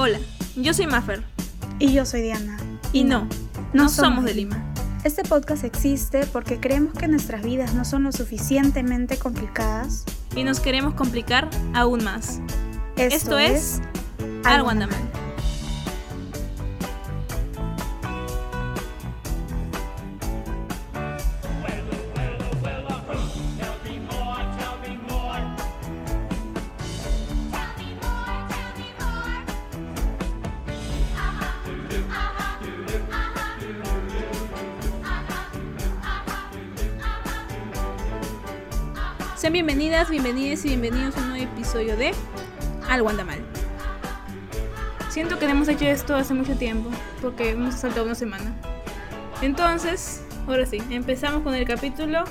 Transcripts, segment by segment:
Hola, yo soy Maffer. Y yo soy Diana. Y no, no, somos de Lima. Este podcast existe porque creemos que nuestras vidas no son lo suficientemente complicadas. Y nos queremos complicar aún más. Esto, Esto es Algo Sean bienvenidas, bienvenidos y bienvenidos a un nuevo episodio de Algo anda mal. Siento que no hemos hecho esto hace mucho tiempo, porque hemos saltado una semana. Entonces, ahora sí, empezamos con el capítulo.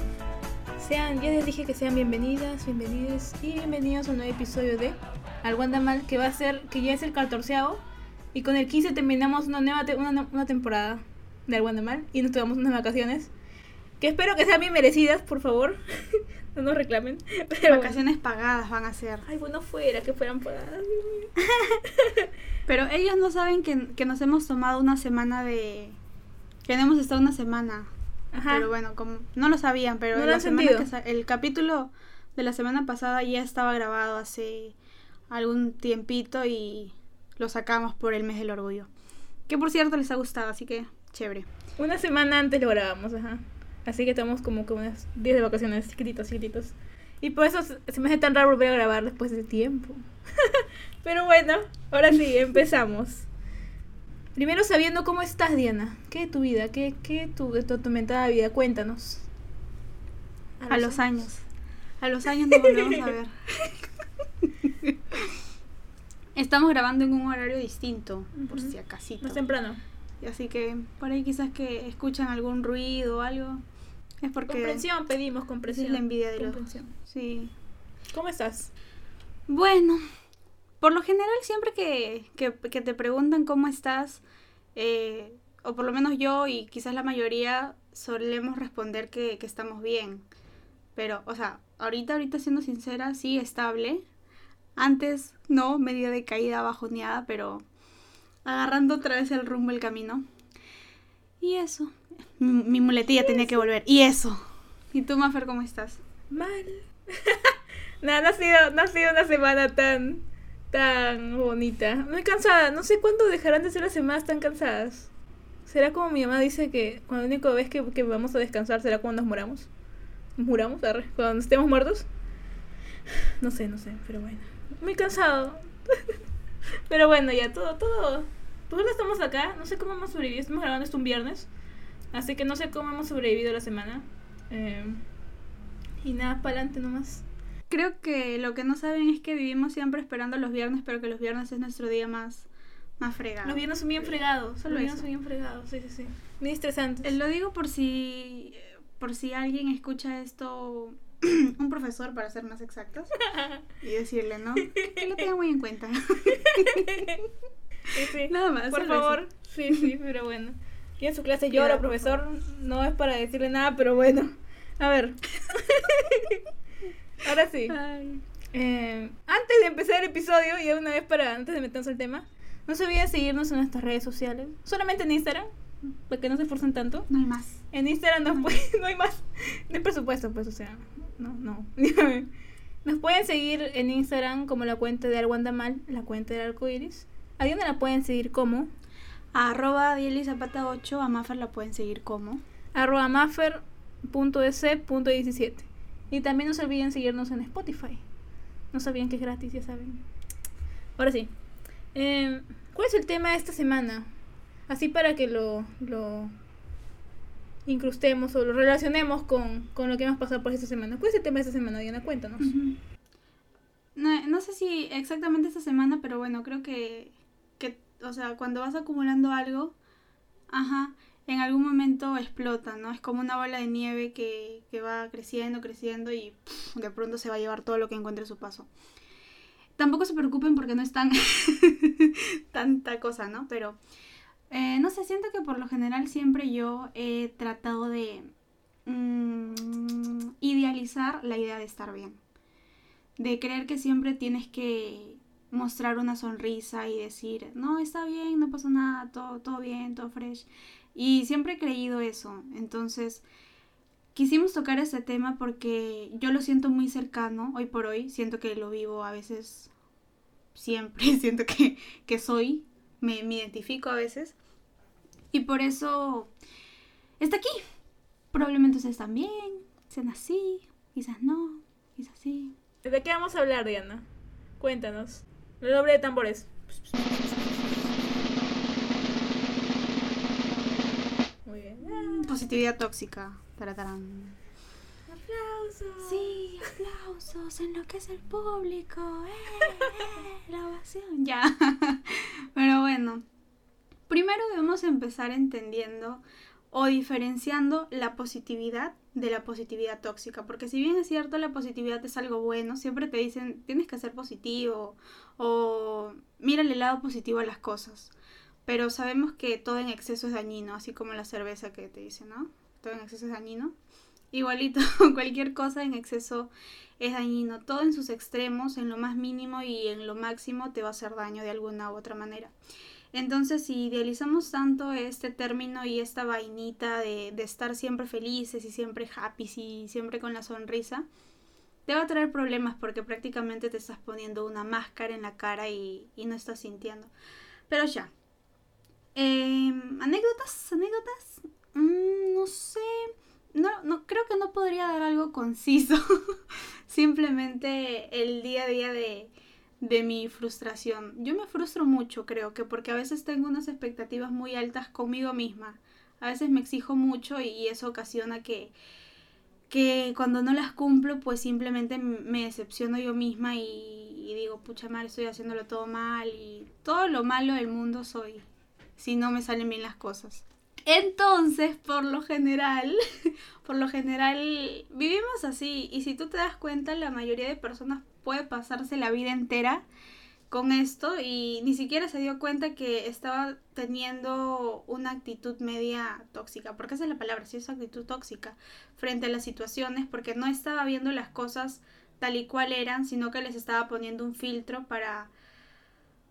Sean, ya les dije que sean bienvenidas, bienvenidos y bienvenidos a un nuevo episodio de Algo anda mal, que va a ser, que ya es el 14 y con el 15 terminamos una nueva te- una, una temporada de Algo anda mal y nos tomamos unas vacaciones. Que espero que sean bien merecidas, por favor. no nos reclamen. Pero bueno. Vacaciones pagadas van a ser. Ay, bueno, fuera, que fueran pagadas. Dios mío. Pero ellos no saben que, que nos hemos tomado una semana de... Que no hemos estado una semana. Ajá. Pero bueno, como no lo sabían, pero No la semana que el capítulo de la semana pasada ya estaba grabado hace algún tiempito y lo sacamos por el mes del orgullo. Que por cierto les ha gustado, así que chévere. Una semana antes lo grabamos, ajá. Así que estamos como que unas 10 de vacaciones, chiquititos, chiquititos. Y por eso se me hace tan raro volver a grabar después de tiempo. Pero bueno, ahora sí, empezamos. Primero sabiendo cómo estás, Diana. ¿Qué de tu vida? ¿Qué, qué tu, de tu atormentada vida? Cuéntanos. A los años. A los años nos volvemos a ver. Estamos grabando en un horario distinto, por Ujú. si acaso. Más temprano. Así que por ahí quizás que escuchan algún ruido o algo. Es porque Comprensión, pedimos comprensión. es la envidia de los. Comprensión. Sí. ¿Cómo estás? Bueno, por lo general siempre que, que, que te preguntan cómo estás, eh, o por lo menos yo y quizás la mayoría solemos responder que, que estamos bien. Pero, o sea, ahorita, ahorita siendo sincera, sí, estable. Antes, no, medio de caída, bajoneada, pero agarrando otra vez el rumbo, el camino. Y eso. Mi, muletilla tenía que volver. Y eso. ¿Y tú, Mafer, cómo estás? Mal. no, no ha sido, no ha sido una semana tan, tan bonita. Muy cansada. No sé cuándo dejarán de ser las semanas tan cansadas. ¿Será como mi mamá dice que cuando la única vez que, que vamos a descansar será cuando nos moramos? ¿Nos muramos? Arre, Cuando estemos muertos. No sé, no sé, pero bueno. Muy cansado. pero bueno, ya todo, todo. Todos estamos acá. No sé cómo hemos sobrevivido. Estamos grabando esto un viernes. Así que no sé cómo hemos sobrevivido la semana. Eh, y nada, para adelante nomás. Creo que lo que no saben es que vivimos siempre esperando los viernes, pero que los viernes es nuestro día más, más fregado. Los viernes son bien fregados. Solo los viernes son bien fregados, sí, sí, sí. Bien estresantes. Eh, Lo digo por si por si alguien escucha esto, un profesor para ser más exactos, y decirle, ¿no? Que lo tenga muy en cuenta. Sí, sí. Nada más. Por eso. favor. Sí, sí, pero bueno. Y en su clase llora, profesor. No es para decirle nada, pero bueno. A ver. Ahora sí. Eh, antes de empezar el episodio, y una vez para antes de meternos al tema, no se olviden seguirnos en nuestras redes sociales. Solamente en Instagram, para que no se esforcen tanto. No hay más. En Instagram nos pueden, no hay más, no hay presupuesto, pues, o sea, no, no. Nos pueden seguir en Instagram como la cuenta de Mal, la cuenta del arco iris. A Diana la pueden seguir como A arroba Dieli Zapata 8, a Mafer la pueden seguir como. arroba maffer.ec.17. Y también no se olviden seguirnos en Spotify. No sabían que es gratis, ya saben. Ahora sí. Eh, ¿Cuál es el tema de esta semana? Así para que lo, lo incrustemos o lo relacionemos con, con lo que hemos pasado por esta semana. ¿Cuál es el tema de esta semana, Diana? Cuéntanos. No, no sé si exactamente esta semana, pero bueno, creo que, o sea, cuando vas acumulando algo, ajá, en algún momento explota, ¿no? Es como una bola de nieve que, que va creciendo, creciendo y de pronto se va a llevar todo lo que encuentre su paso. Tampoco se preocupen porque no es tan tanta cosa, ¿no? Pero eh, no sé, siento que por lo general siempre yo he tratado de mm, idealizar la idea de estar bien. De creer que siempre tienes que mostrar una sonrisa y decir, no, está bien, no pasa nada, todo, todo bien, todo fresh. Y siempre he creído eso. Entonces, quisimos tocar este tema porque yo lo siento muy cercano hoy por hoy. Siento que lo vivo a veces, siempre siento que, que soy, me, me identifico a veces. Y por eso está aquí. Probablemente ustedes también, sean así, quizás no, quizás sí. ¿De qué vamos a hablar, Diana? Cuéntanos. El doble de tambores. Muy bien. Positividad tóxica. Taratarán. Aplausos. Sí, aplausos, enloquece el público. ¡Eh! eh la ovación. Ya. Pero bueno. Primero debemos empezar entendiendo o diferenciando la positividad de la positividad tóxica, porque si bien es cierto la positividad es algo bueno, siempre te dicen tienes que ser positivo o mira el lado positivo a las cosas, pero sabemos que todo en exceso es dañino, así como la cerveza que te dice, ¿no? Todo en exceso es dañino. Igualito, cualquier cosa en exceso es dañino, todo en sus extremos, en lo más mínimo y en lo máximo te va a hacer daño de alguna u otra manera. Entonces, si idealizamos tanto este término y esta vainita de, estar siempre felices y siempre happy y siempre con la sonrisa, te va a traer problemas porque prácticamente te estás poniendo una máscara en la cara y, no estás sintiendo. Pero ya. Em, ¿Anécdotas? ¿Anécdotas? Mm, no sé. No, no, creo que no podría dar algo conciso. Simplemente el día a día de, de mi frustración. Yo me frustro mucho, creo que porque a veces tengo unas expectativas muy altas conmigo misma. A veces me exijo mucho y eso ocasiona que, que cuando no las cumplo, pues simplemente me decepciono yo misma y, digo, pucha madre, estoy haciéndolo todo mal y todo lo malo del mundo soy si no me salen bien las cosas. Entonces, por lo general, por lo general vivimos así y si tú te das cuenta, la mayoría de personas puede pasarse la vida entera con esto y ni siquiera se dio cuenta que estaba teniendo una actitud media tóxica, porque esa es la palabra, sí es actitud tóxica frente a las situaciones, porque no estaba viendo las cosas tal y cual eran, sino que les estaba poniendo un filtro para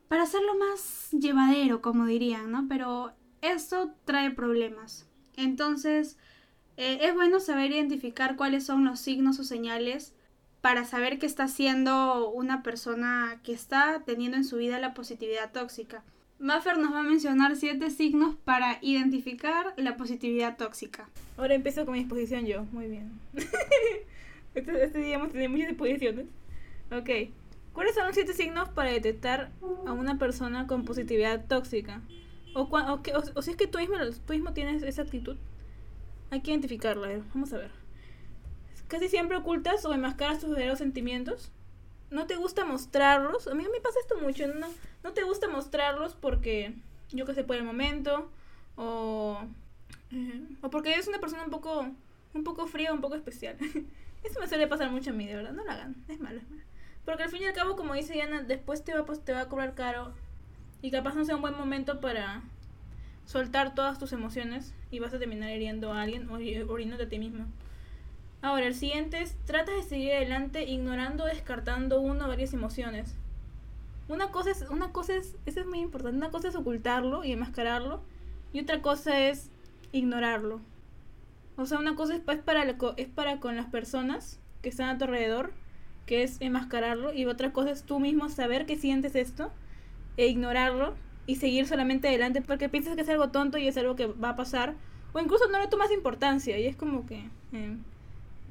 para hacerlo más llevadero, como dirían, ¿no? Pero esto trae problemas. Entonces, eh, es bueno saber identificar cuáles son los signos o señales para saber que está siendo una persona que está teniendo en su vida la positividad tóxica. Maffer nos va a mencionar siete signos para identificar la positividad tóxica. Ahora empiezo con mi exposición yo. Muy bien. este, este, día hemos tenido muchas exposiciones. Ok. ¿Cuáles son los siete signos para detectar a una persona con positividad tóxica? O, o, si es que tú mismo, tú mismo tienes esa actitud. Hay que identificarla. vamos a ver. Casi siempre ocultas o enmascaras tus verdaderos sentimientos. No te gusta mostrarlos. A mí me pasa esto mucho. No, no te gusta mostrarlos porque, yo que sé, por el momento. O, eh, o porque eres una persona un poco, un poco fría, un poco especial. Eso me suele pasar mucho a mí, de verdad. No lo hagan. Es malo, es malo. Porque al fin y al cabo, como dice Diana, después te va, pues, te va a cobrar caro. Y capaz no sea un buen momento para soltar todas tus emociones. Y vas a terminar hiriendo a alguien o hiriéndote a ti mismo. Ahora, el siguiente es, trata de seguir adelante ignorando descartando una o varias emociones. Una cosa es, una cosa es, eso es muy importante, una cosa es ocultarlo y enmascararlo y otra cosa es ignorarlo. O sea, una cosa es, para, es para con las personas que están a tu alrededor, que es enmascararlo, y otra cosa es tú mismo saber que sientes esto e ignorarlo y seguir solamente adelante porque piensas que es algo tonto y es algo que va a pasar, o incluso no le tomas importancia y es como que... Eh,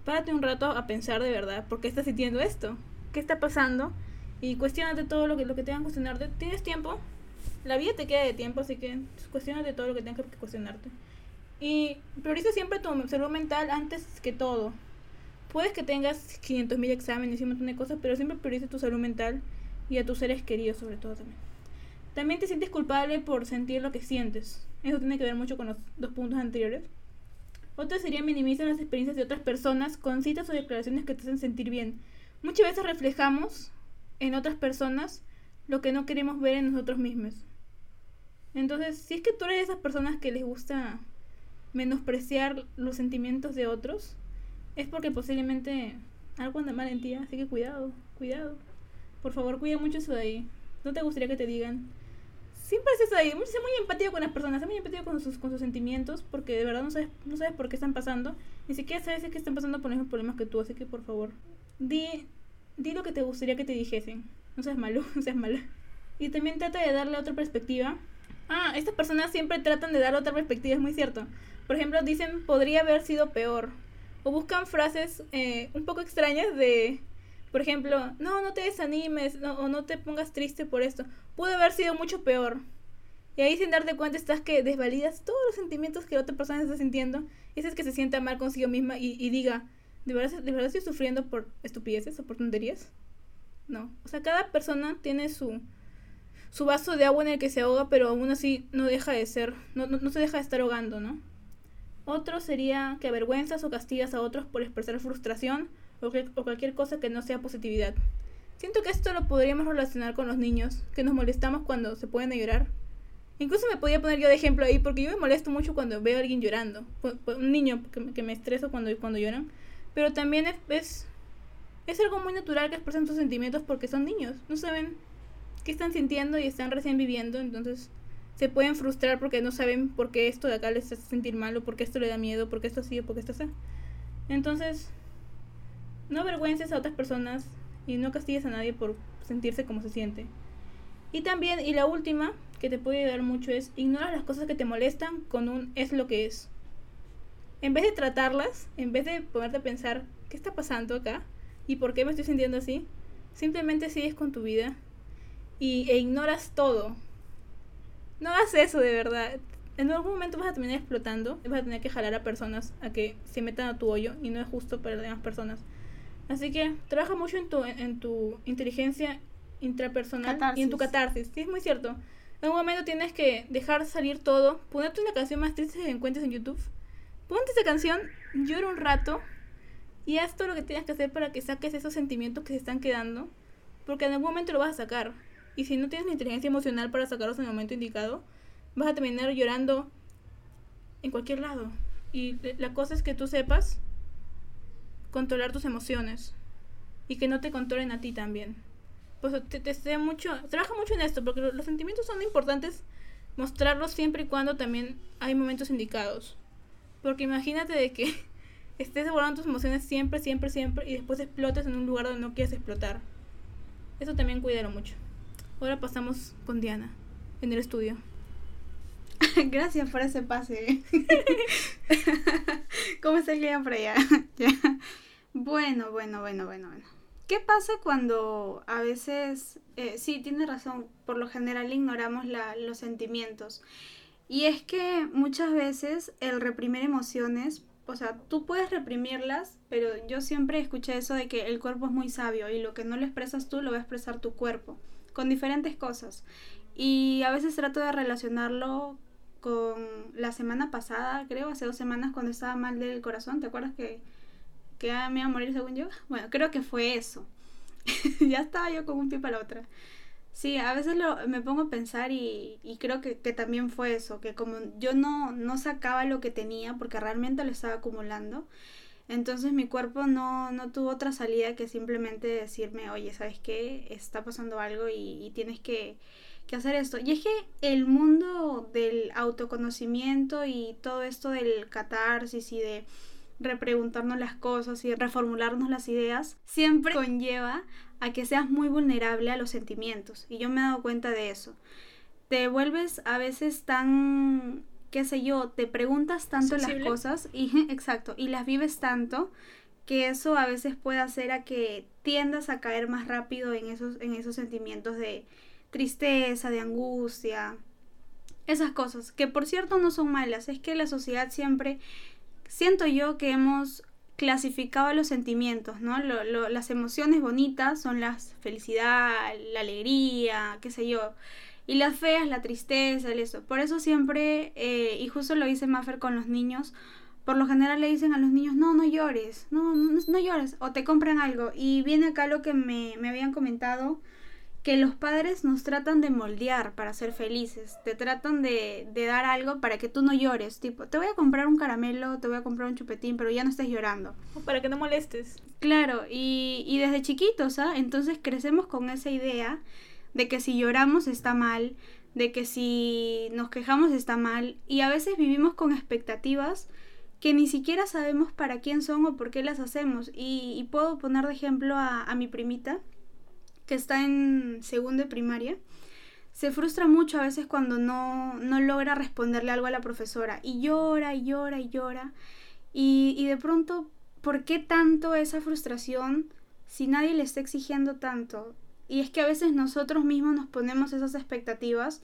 párate un rato a pensar de verdad, ¿por qué estás sintiendo esto? ¿Qué está pasando? Y cuestionate todo lo que, lo que tengan que cuestionarte. ¿Tienes tiempo? La vida te queda de tiempo, así que cuestionate todo lo que tengas que cuestionarte. Y prioriza siempre tu salud mental antes que todo. Puedes que tengas 500.000 exámenes y un montón de cosas, pero siempre prioriza tu salud mental y a tus seres queridos sobre todo también. También te sientes culpable por sentir lo que sientes. Eso tiene que ver mucho con los dos puntos anteriores. Otra sería minimizar las experiencias de otras personas con citas o declaraciones que te hacen sentir bien. Muchas veces reflejamos en otras personas lo que no queremos ver en nosotros mismos. Entonces, si es que tú eres de esas personas que les gusta menospreciar los sentimientos de otros, es porque posiblemente algo anda mal en ti, así que cuidado, cuidado. Por favor, cuida mucho eso de ahí. no te gustaría que te digan. Siempre es eso ahí, sé muy empático con las personas, sé muy empático con sus, con sus sentimientos, porque de verdad no sabes, no sabes por qué están pasando, ni siquiera sabes que están pasando por los mismos problemas que tú, así que por favor, di, di lo que te gustaría que te dijesen. No seas malo, no seas mala. Y también trata de darle otra perspectiva. Ah, estas personas siempre tratan de dar otra perspectiva, es muy cierto. Por ejemplo, dicen podría haber sido peor. O buscan frases eh, un poco extrañas de, por ejemplo, no, no te desanimes o no te pongas triste por esto. Pudo haber sido mucho peor. Y ahí sin darte cuenta estás que desvalidas todos los sentimientos que la otra persona está sintiendo. Y es que se sienta mal consigo misma y, y diga, ¿de verdad, ¿de verdad estoy sufriendo por estupideces o por tonterías? No. O sea, cada persona tiene su, su vaso de agua en el que se ahoga, pero aún así no deja de ser, no, no, no se deja de estar ahogando, ¿no? Otro sería que avergüenzas o castigas a otros por expresar frustración o, cualquier cosa que no sea positividad. Siento que esto lo podríamos relacionar con los niños, que nos molestamos cuando se pueden llorar. Incluso me podía poner yo de ejemplo ahí, porque yo me molesto mucho cuando veo a alguien llorando. Un niño que, me estreso cuando, cuando lloran. Pero también es, es, algo muy natural que expresen sus sentimientos porque son niños. No saben qué están sintiendo y están recién viviendo. Entonces se pueden frustrar porque no saben por qué esto de acá les hace sentir mal o por qué esto le da miedo, por qué esto sí o por qué esto así. Entonces, no avergüences a otras personas y no castigues a nadie por sentirse como se siente. Y también, y la última que te puede ayudar mucho es ignora las cosas que te molestan con un es lo que es. En vez de tratarlas, en vez de ponerte a pensar qué está pasando acá y por qué me estoy sintiendo así, simplemente sigues con tu vida y, e ignoras todo. No hagas eso de verdad. En algún momento vas a terminar explotando, vas a tener que jalar a personas a que se metan a tu hoyo y no es justo para las demás personas. Así que trabaja mucho en tu, en tu inteligencia intrapersonal Catarsis. y en tu catarsis. Sí, es muy cierto. En un momento tienes que dejar salir todo, ponerte una canción más triste que encuentres en YouTube. Ponte esa canción, llora un rato y haz todo lo que tienes que hacer para que saques esos sentimientos que se están quedando, porque en algún momento lo vas a sacar. Y si no tienes la inteligencia emocional para sacarlos en el momento indicado, vas a terminar llorando en cualquier lado. Y la cosa es que tú sepas controlar tus emociones y que no te controlen a ti también. Pues te, te, te mucho, trabaja mucho en esto, porque los sentimientos son importantes mostrarlos siempre y cuando también hay momentos indicados. Porque imagínate de que estés guardando tus emociones siempre, siempre, siempre y después explotes en un lugar donde no quieres explotar. Eso también cuídalo mucho. Ahora pasamos con Diana en el estudio. Gracias por ese pase. ¿Cómo está el día por allá? Bueno, bueno, bueno, bueno, bueno. ¿Qué pasa cuando a veces, eh, sí, tiene razón, por lo general ignoramos la, los sentimientos? Y es que muchas veces el reprimir emociones, o sea, tú puedes reprimirlas, pero yo siempre escuché eso de que el cuerpo es muy sabio y lo que no lo expresas tú lo va a expresar tu cuerpo, con diferentes cosas. Y a veces trato de relacionarlo con la semana pasada, creo, hace dos semanas cuando estaba mal del corazón, ¿te acuerdas que, que me iba a morir según yo? Bueno, creo que fue eso. ya estaba yo con un pie para la otra. Sí, a veces lo, me pongo a pensar y, y creo que, que, también fue eso, que como yo no, no sacaba lo que tenía porque realmente lo estaba acumulando, entonces mi cuerpo no, no tuvo otra salida que simplemente decirme, oye, ¿sabes qué? Está pasando algo y, y tienes que, que hacer esto. Y es que el mundo del autoconocimiento y todo esto del catarsis y de repreguntarnos las cosas y reformularnos las ideas siempre conlleva a que seas muy vulnerable a los sentimientos. Y yo me he dado cuenta de eso. Te vuelves a veces tan, qué sé yo, te preguntas tanto Sensible. las cosas y exacto, y las vives tanto que eso a veces puede hacer a que tiendas a caer más rápido en esos, en esos sentimientos de tristeza, de angustia, esas cosas, que por cierto no son malas, es que la sociedad siempre, siento yo que hemos clasificado los sentimientos, ¿no? Lo, lo, las emociones bonitas son la felicidad, la alegría, qué sé yo, y las feas, la tristeza, eso. Por eso siempre, eh, y justo lo dice Maffer con los niños, por lo general le dicen a los niños, no, no llores, no, no, no llores, o te compran algo. Y viene acá lo que me, me habían comentado, que los padres nos tratan de moldear para ser felices, te tratan de, de, dar algo para que tú no llores, tipo, te voy a comprar un caramelo, te voy a comprar un chupetín, pero ya no estés llorando. Para que no molestes. Claro, y, y desde chiquitos, ¿ah? Entonces crecemos con esa idea de que si lloramos está mal, de que si nos quejamos está mal, y a veces vivimos con expectativas que ni siquiera sabemos para quién son o por qué las hacemos. Y, puedo poner de ejemplo a, a mi primita, que está en segundo de primaria se frustra mucho a veces cuando no, no logra responderle algo a la profesora y llora y llora y llora. Y, y de pronto, ¿por qué tanto esa frustración si nadie le está exigiendo tanto? Y es que a veces nosotros mismos nos ponemos esas expectativas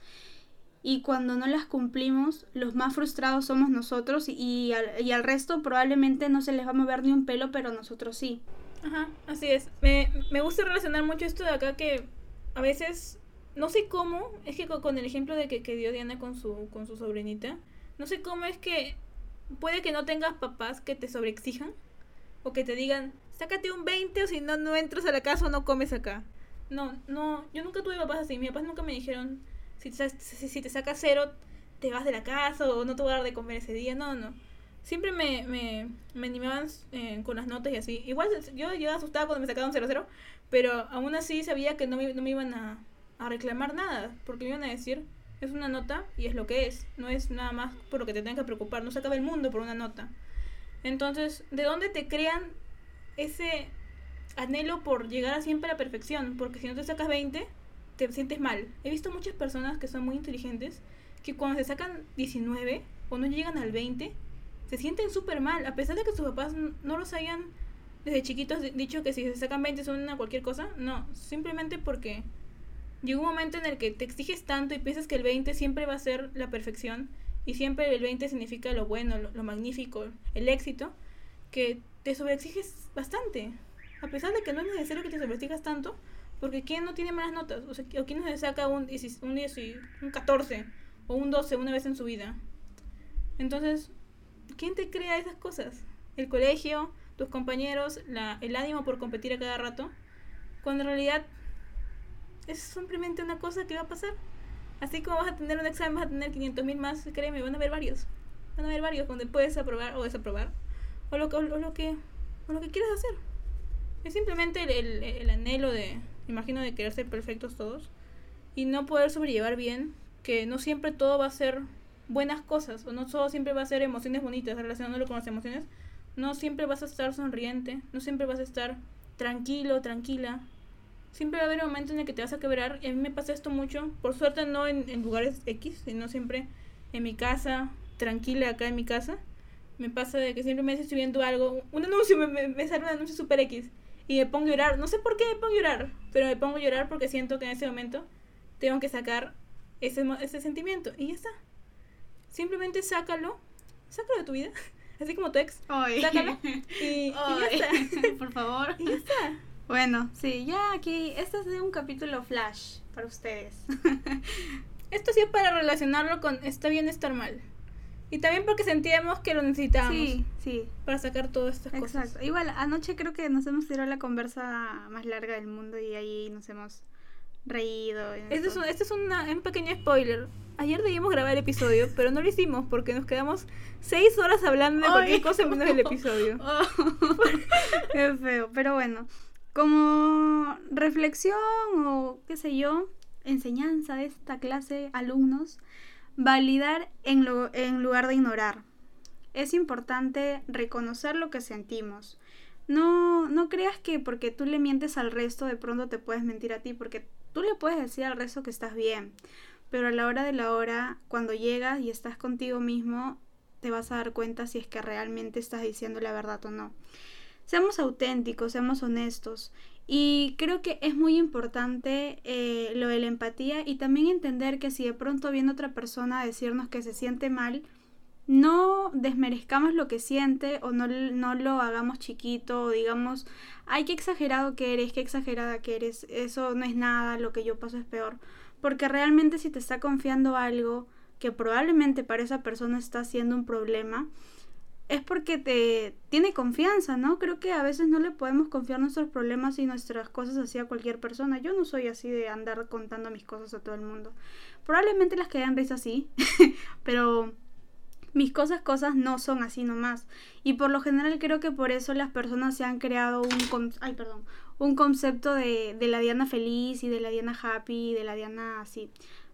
y cuando no las cumplimos, los más frustrados somos nosotros y, al, y al resto probablemente no se les va a mover ni un pelo, pero nosotros sí. Ajá, así es. Me, me gusta relacionar mucho esto de acá que a veces no sé cómo, es que con, el ejemplo de que, dio Diana con su, con su sobrinita, no sé cómo es que puede que no tengas papás que te sobreexijan o que te digan, sácate un 20 o si no, no entras a la casa o no comes acá. No, no, yo nunca tuve papás así, mis papás nunca me dijeron, si te, si te sacas cero, te vas de la casa o no te voy a dar de comer ese día, no, no. Siempre me, me, me animaban eh, con las notas y así. Igual yo, yo asustada cuando me sacaban 0-0, pero aún así sabía que no no me iban a, a reclamar nada, porque me iban a decir, es una nota y es lo que es, no es nada más por lo que te tengas que preocupar, no se acaba el mundo por una nota. Entonces, ¿de dónde te crean ese anhelo por llegar a siempre a la perfección? Porque si no te sacas 20, te sientes mal. He visto muchas personas que son muy inteligentes que cuando se sacan 19 o no llegan al 20, se sienten súper mal, a pesar de que sus papás no los hayan desde chiquitos dicho que si se sacan 20 son una cualquier cosa. No, simplemente porque llega un momento en el que te exiges tanto y piensas que el 20 siempre va a ser la perfección y siempre el 20 significa lo bueno, lo, magnífico, el éxito, que te sobreexiges bastante. A pesar de que no es necesario que te sobreexijas tanto, porque ¿quién no tiene malas notas? O, sea, ¿o quién no se saca un, un, un 14 o un 12 una vez en su vida? Entonces, ¿quién te crea esas cosas? El colegio, tus compañeros, el ánimo por competir a cada rato, cuando en realidad es simplemente una cosa que va a pasar. Así como vas a tener un examen, vas a tener 500 mil más, créeme, van a haber varios. Van a haber varios donde puedes aprobar o desaprobar. O lo, o lo, que, o lo que quieras hacer. Es simplemente el, el, anhelo de, imagino, de querer ser perfectos todos. Y no poder sobrellevar bien que no siempre todo va a ser buenas cosas. O no todo siempre va a ser emociones bonitas relacionándolo con las emociones. No siempre vas a estar sonriente. No siempre vas a estar tranquilo, tranquila siempre va a haber un momento en el que te vas a quebrar. Y a mí me pasa esto mucho. Por suerte no en, lugares X, sino siempre en mi casa, tranquila acá en mi casa. Me pasa de que siempre me estoy viendo algo, un anuncio, me, me, sale un anuncio super X. Y me pongo a llorar. No sé por qué me pongo a llorar, pero me pongo a llorar porque siento que en ese momento tengo que sacar ese, ese sentimiento. Y ya está. Simplemente sácalo. Sácalo de tu vida. Así como tu ex. Sácalo. Y, y ya está. Por favor. Y ya está. Bueno, sí, ya aquí, este es de un capítulo flash para ustedes. Esto sí es para relacionarlo con está bien estar mal. Y también porque sentíamos que lo necesitábamos. Sí, sí. Para sacar todas estas cosas. Exacto. Igual, anoche creo que nos hemos tirado la conversa más larga del mundo y ahí nos hemos reído. Este es, un, este es un pequeño spoiler. Ayer debíamos grabar el episodio, pero no lo hicimos porque nos quedamos seis horas hablando de cualquier cosa menos del episodio. Qué feo, pero bueno. Como reflexión o qué sé yo, enseñanza de esta clase, alumnos, validar en, en lugar de ignorar. Es importante reconocer lo que sentimos. No, no creas que porque tú le mientes al resto de pronto te puedes mentir a ti, porque tú le puedes decir al resto que estás bien, pero a la hora de la hora, cuando llegas y estás contigo mismo, te vas a dar cuenta si es que realmente estás diciendo la verdad o no. Seamos auténticos, seamos honestos. Y creo que es muy importante eh, lo de la empatía y también entender que si de pronto viene otra persona a decirnos que se siente mal, no desmerezcamos lo que siente o no, no lo hagamos chiquito o digamos, ay, qué exagerado que eres, qué exagerada que eres, eso no es nada, lo que yo paso es peor. Porque realmente si te está confiando algo que probablemente para esa persona está siendo un problema, es porque te tiene confianza, ¿no? Creo que a veces no le podemos confiar nuestros problemas y nuestras cosas así a cualquier persona. Yo no soy así de andar contando mis cosas a todo el mundo. Probablemente las que hayan risa sí, pero mis cosas, cosas no son así nomás. Y por lo general creo que por eso las personas se han creado un, ay, perdón, un concepto de, de la Diana feliz y de la Diana happy y de la Diana así.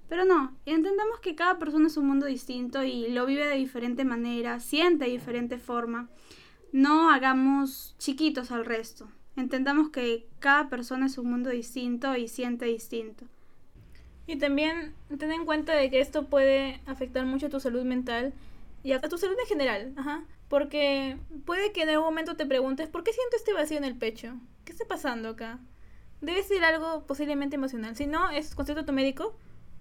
Pero no, entendemos que cada persona es un mundo distinto y lo vive de diferente manera, siente de diferente forma. No hagamos chiquitos al resto. Entendamos que cada persona es un mundo distinto y siente distinto. Y también ten en cuenta de que esto puede afectar mucho tu salud mental y a tu salud en general, ajá. Porque puede que en algún momento te preguntes, ¿por qué siento este vacío en el pecho? ¿Qué está pasando acá? Debe ser algo posiblemente emocional. Si no, es concepto tu médico,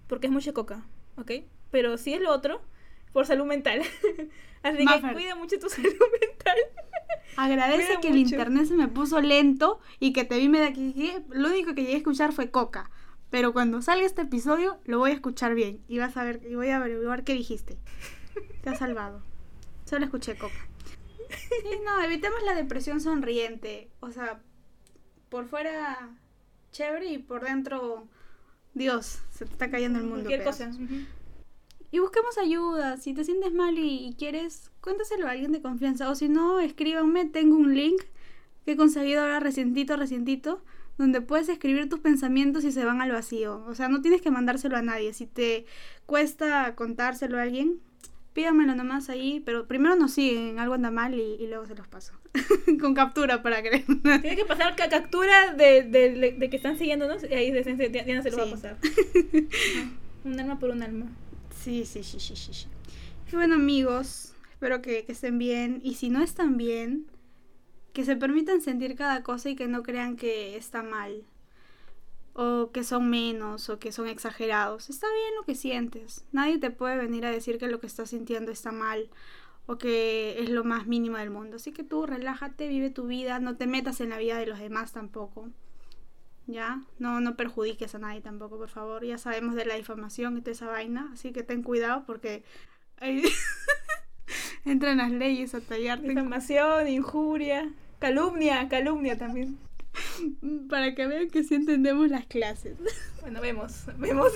porque es mucha coca, ¿ok? Pero si es lo otro, por salud mental. Así que cuida mucho tu salud mental. Agradece que el internet se me puso lento y que te vi me de aquí. Lo único que llegué a escuchar fue coca. Pero cuando salga este episodio, lo voy a escuchar bien. Y vas a ver, y voy a averiguar qué dijiste. Te has salvado. Solo escuché coca. Sí, no, evitemos la depresión sonriente. O sea, por fuera chévere y por dentro, Dios, se te está cayendo el mundo. Cualquier cosa. Y busquemos ayuda. Si te sientes mal y, quieres, cuéntaselo a alguien de confianza. O si no, escríbanme. Tengo un link que he conseguido ahora recientito, recientito donde puedes escribir tus pensamientos y se van al vacío. O sea, no tienes que mandárselo a nadie. Si te cuesta contárselo a alguien, pídamelo nomás ahí, pero primero nos siguen, algo anda mal y, luego se los paso. Con captura para que... Tienes que pasar captura de, de, que están siguiéndonos y ahí Diana se lo va a pasar. un alma por un alma. Sí, sí, sí, sí, sí. Y bueno amigos, espero que, que estén bien y si no están bien que se permitan sentir cada cosa y que no crean que está mal o que son menos o que son exagerados. Está bien lo que sientes. Nadie te puede venir a decir que lo que estás sintiendo está mal o que es lo más mínimo del mundo. Así que tú relájate, vive tu vida, no te metas en la vida de los demás tampoco. ¿Ya? No, no perjudiques a nadie tampoco, por favor. Ya sabemos de la difamación y de esa vaina, así que ten cuidado porque entran las leyes a tallarte. Difamación, injuria. Calumnia, calumnia también. Para que vean que sí entendemos las clases. Bueno, vemos, vemos.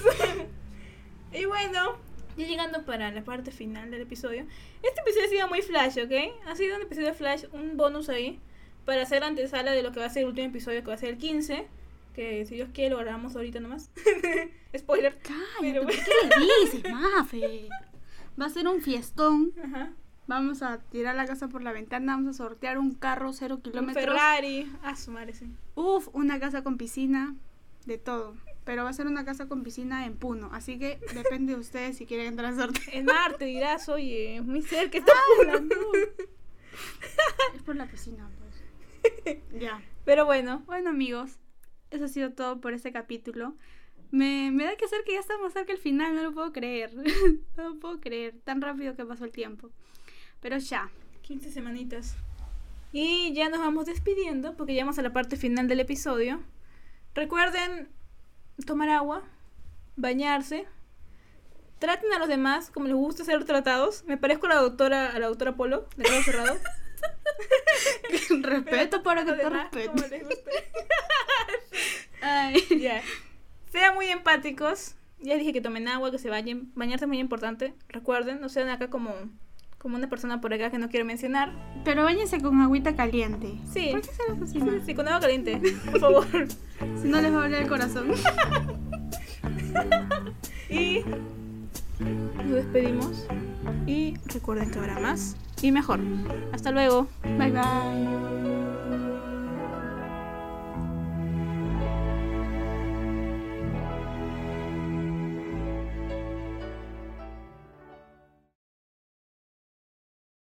y bueno, ya llegando para la parte final del episodio. Este episodio ha sido muy flash, ¿ok? Ha sido un episodio flash, un bonus ahí. Para hacer antesala de lo que va a ser el último episodio, que va a ser el 15. Que si Dios quiere lo grabamos ahorita nomás. Spoiler. Cállate, ¿qué le dices, Mafe? Va a ser un fiestón. Ajá. Vamos a tirar la casa por la ventana, vamos a sortear un carro cero kilómetros. Un Ferrari, a su madre, sí. Uf, una casa con piscina, de todo. Pero va a ser una casa con piscina en Puno, así que depende de ustedes si quieren entrar al sorteo. En Marte dirás, oye, muy cerca está Puno. es por la piscina, pues. ya. Pero bueno. Bueno, amigos, eso ha sido todo por este capítulo. Me, me da que hacer que ya estamos cerca del final, no lo puedo creer. no lo puedo creer, tan rápido que pasó el tiempo. Pero ya. 15 semanitas. Y ya nos vamos despidiendo porque llegamos a la parte final del episodio. Recuerden tomar agua, bañarse. Traten a los demás como les gusta ser tratados. Me parezco a la doctora, a la doctora Polo, de lado cerrado. respeto para que te respete. Sean muy empáticos. Ya dije que tomen agua, que se bañen. Bañarse es muy importante. Recuerden, no sean acá como como una persona por acá que no quiero mencionar. Pero bañense con agüita caliente. Sí. ¿Por qué así? Sí, con agua caliente, por favor. si no les va a abrir el corazón. y nos despedimos. Y recuerden que habrá más y mejor. Hasta luego. Bye bye.